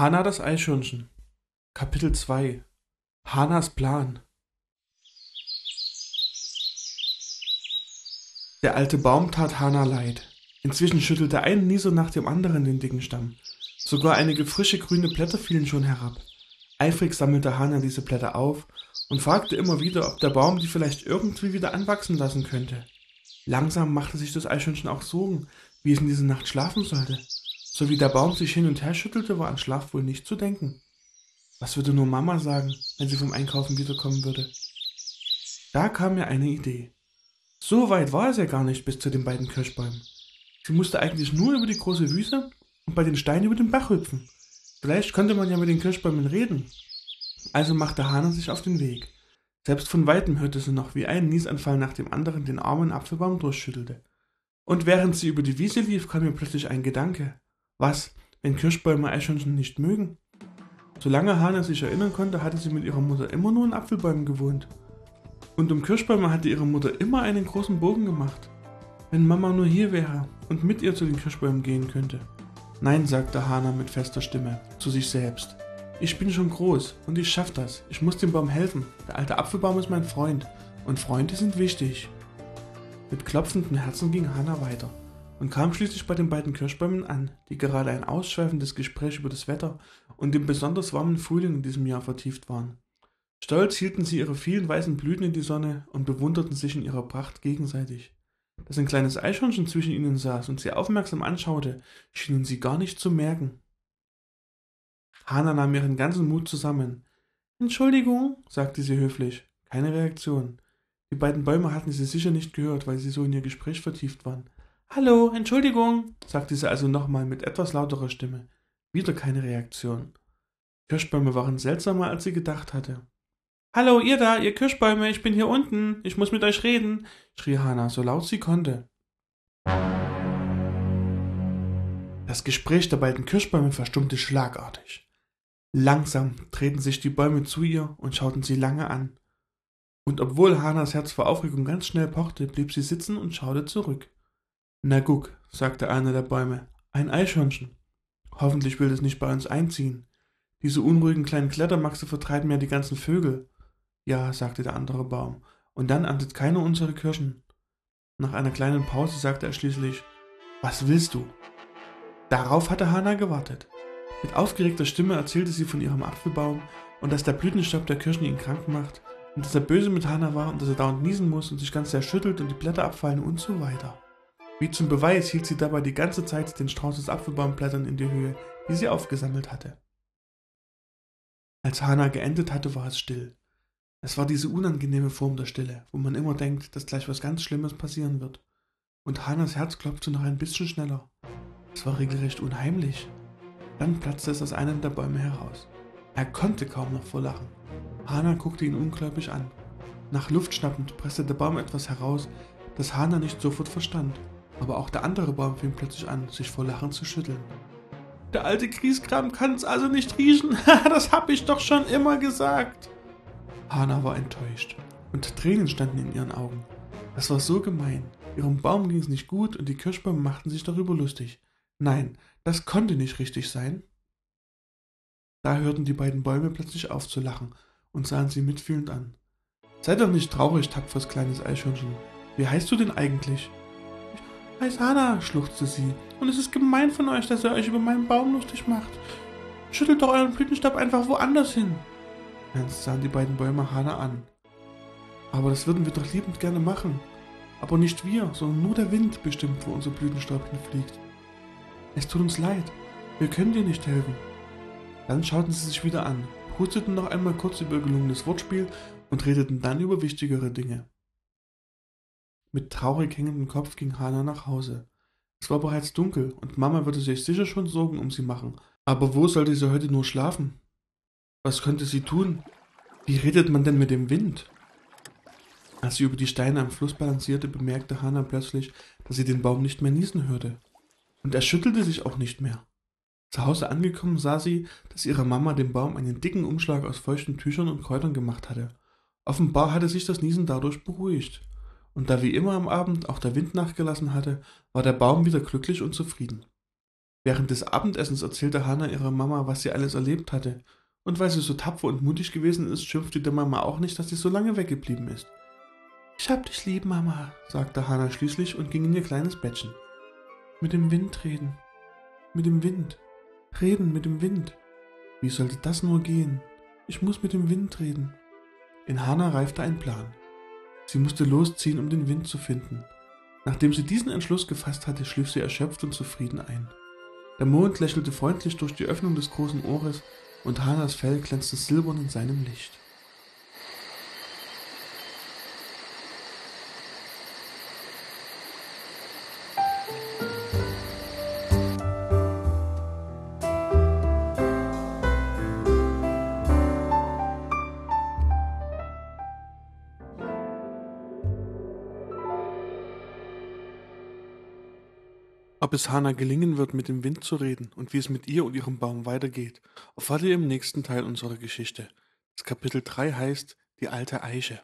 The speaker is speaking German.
Hana das Eichhörnchen Kapitel 2 Hanas Plan Der alte Baum tat Hana leid. Inzwischen schüttelte ein Nieser nach dem anderen den dicken Stamm. Sogar einige frische grüne Blätter fielen schon herab. Eifrig sammelte Hana diese Blätter auf und fragte immer wieder, ob der Baum die vielleicht irgendwie wieder anwachsen lassen könnte. Langsam machte sich das Eichhörnchen auch Sorgen, wie es in dieser Nacht schlafen sollte. So wie der Baum sich hin und her schüttelte, war an Schlaf wohl nicht zu denken. Was würde nur Mama sagen, wenn sie vom Einkaufen wiederkommen würde? Da kam mir eine Idee. So weit war es ja gar nicht bis zu den beiden Kirschbäumen. Sie musste eigentlich nur über die große Wiese und bei den Steinen über den Bach hüpfen. Vielleicht konnte man ja mit den Kirschbäumen reden. Also machte Hana sich auf den Weg. Selbst von weitem hörte sie noch, wie ein Niesanfall nach dem anderen den armen Apfelbaum durchschüttelte. Und während sie über die Wiese lief, kam ihr plötzlich ein Gedanke. Was, wenn Kirschbäume Eichhörnchen nicht mögen? Solange Hana sich erinnern konnte, hatte sie mit ihrer Mutter immer nur in Apfelbäumen gewohnt. Und um Kirschbäume hatte ihre Mutter immer einen großen Bogen gemacht. Wenn Mama nur hier wäre und mit ihr zu den Kirschbäumen gehen könnte. Nein, sagte Hana mit fester Stimme zu sich selbst. Ich bin schon groß und ich schaff das. Ich muss dem Baum helfen. Der alte Apfelbaum ist mein Freund und Freunde sind wichtig. Mit klopfendem Herzen ging Hana weiter und kam schließlich bei den beiden Kirschbäumen an, die gerade ein ausschweifendes Gespräch über das Wetter und den besonders warmen Frühling in diesem Jahr vertieft waren. Stolz hielten sie ihre vielen weißen Blüten in die Sonne und bewunderten sich in ihrer Pracht gegenseitig. Dass ein kleines Eichhörnchen zwischen ihnen saß und sie aufmerksam anschaute, schienen sie gar nicht zu merken. Hana nahm ihren ganzen Mut zusammen. Entschuldigung, sagte sie höflich. Keine Reaktion. Die beiden Bäume hatten sie sicher nicht gehört, weil sie so in ihr Gespräch vertieft waren. Hallo, Entschuldigung, sagte sie also nochmal mit etwas lauterer Stimme. Wieder keine Reaktion. Kirschbäume waren seltsamer, als sie gedacht hatte. Hallo, ihr da, ihr Kirschbäume, ich bin hier unten, ich muss mit euch reden, schrie Hannah, so laut sie konnte. Das Gespräch der beiden Kirschbäume verstummte schlagartig. Langsam drehten sich die Bäume zu ihr und schauten sie lange an. Und obwohl Hanas Herz vor Aufregung ganz schnell pochte, blieb sie sitzen und schaute zurück. Na guck, sagte einer der Bäume, ein Eichhörnchen. Hoffentlich will es nicht bei uns einziehen. Diese unruhigen kleinen Klettermaxe vertreiben ja die ganzen Vögel. Ja, sagte der andere Baum, und dann erntet keiner unsere Kirschen. Nach einer kleinen Pause sagte er schließlich, was willst du? Darauf hatte Hannah gewartet. Mit aufgeregter Stimme erzählte sie von ihrem Apfelbaum und dass der Blütenstaub der Kirschen ihn krank macht und dass er böse mit Hannah war und dass er dauernd niesen muss und sich ganz sehr schüttelt und die Blätter abfallen und so weiter. Wie zum Beweis hielt sie dabei die ganze Zeit den Strauß aus Apfelbaumblättern in die Höhe, die sie aufgesammelt hatte. Als Hannah geendet hatte, war es still. Es war diese unangenehme Form der Stille, wo man immer denkt, dass gleich was ganz Schlimmes passieren wird. Und Hannas Herz klopfte noch ein bisschen schneller. Es war regelrecht unheimlich. Dann platzte es aus einem der Bäume heraus. Er konnte kaum noch vor Lachen. Hannah guckte ihn ungläubig an. Nach Luft schnappend presste der Baum etwas heraus, das Hannah nicht sofort verstand aber auch der andere Baum fing plötzlich an, sich vor Lachen zu schütteln. Der alte Grieskram kann es also nicht riechen. das hab ich doch schon immer gesagt. Hana war enttäuscht und Tränen standen in ihren Augen. Das war so gemein. Ihrem Baum ging es nicht gut und die Kirschbäume machten sich darüber lustig. Nein, das konnte nicht richtig sein. Da hörten die beiden Bäume plötzlich auf zu lachen und sahen sie mitfühlend an. Sei doch nicht traurig, tapferes kleines Eichhörnchen. Wie heißt du denn eigentlich? Heiß Hannah, schluchzte sie, und es ist gemein von euch, dass ihr euch über meinen Baum lustig macht. Schüttelt doch euren Blütenstab einfach woanders hin. Ernst sahen die beiden Bäume Hannah an. Aber das würden wir doch liebend gerne machen. Aber nicht wir, sondern nur der Wind bestimmt, wo unser Blütenstaub hinfliegt. Es tut uns leid, wir können dir nicht helfen. Dann schauten sie sich wieder an, husteten noch einmal kurz über gelungenes Wortspiel und redeten dann über wichtigere Dinge. Mit traurig hängendem Kopf ging Hana nach Hause. Es war bereits dunkel und Mama würde sich sicher schon Sorgen um sie machen. Aber wo sollte sie heute nur schlafen? Was könnte sie tun? Wie redet man denn mit dem Wind? Als sie über die Steine am Fluss balancierte, bemerkte Hana plötzlich, dass sie den Baum nicht mehr niesen hörte. Und er schüttelte sich auch nicht mehr. Zu Hause angekommen sah sie, dass ihre Mama dem Baum einen dicken Umschlag aus feuchten Tüchern und Kräutern gemacht hatte Offenbar hatte sich das Niesen dadurch beruhigt. Und da wie immer am Abend auch der Wind nachgelassen hatte, war der Baum wieder glücklich und zufrieden. Während des Abendessens erzählte Hannah ihrer Mama, was sie alles erlebt hatte, und weil sie so tapfer und mutig gewesen ist, schimpfte der Mama auch nicht, dass sie so lange weggeblieben ist. Ich hab dich lieb, Mama, sagte Hannah schließlich und ging in ihr kleines Bettchen. Mit dem Wind reden. Mit dem Wind. Reden mit dem Wind. Wie sollte das nur gehen? Ich muss mit dem Wind reden. In Hannah reifte ein Plan. Sie musste losziehen, um den Wind zu finden. Nachdem sie diesen Entschluss gefasst hatte, schlief sie erschöpft und zufrieden ein. Der Mond lächelte freundlich durch die Öffnung des großen Ohres und Hanas Fell glänzte silbern in seinem Licht. Ob es Hana gelingen wird, mit dem Wind zu reden und wie es mit ihr und ihrem Baum weitergeht, erfahrt ihr im nächsten Teil unserer Geschichte. Das Kapitel 3 heißt Die alte Eiche.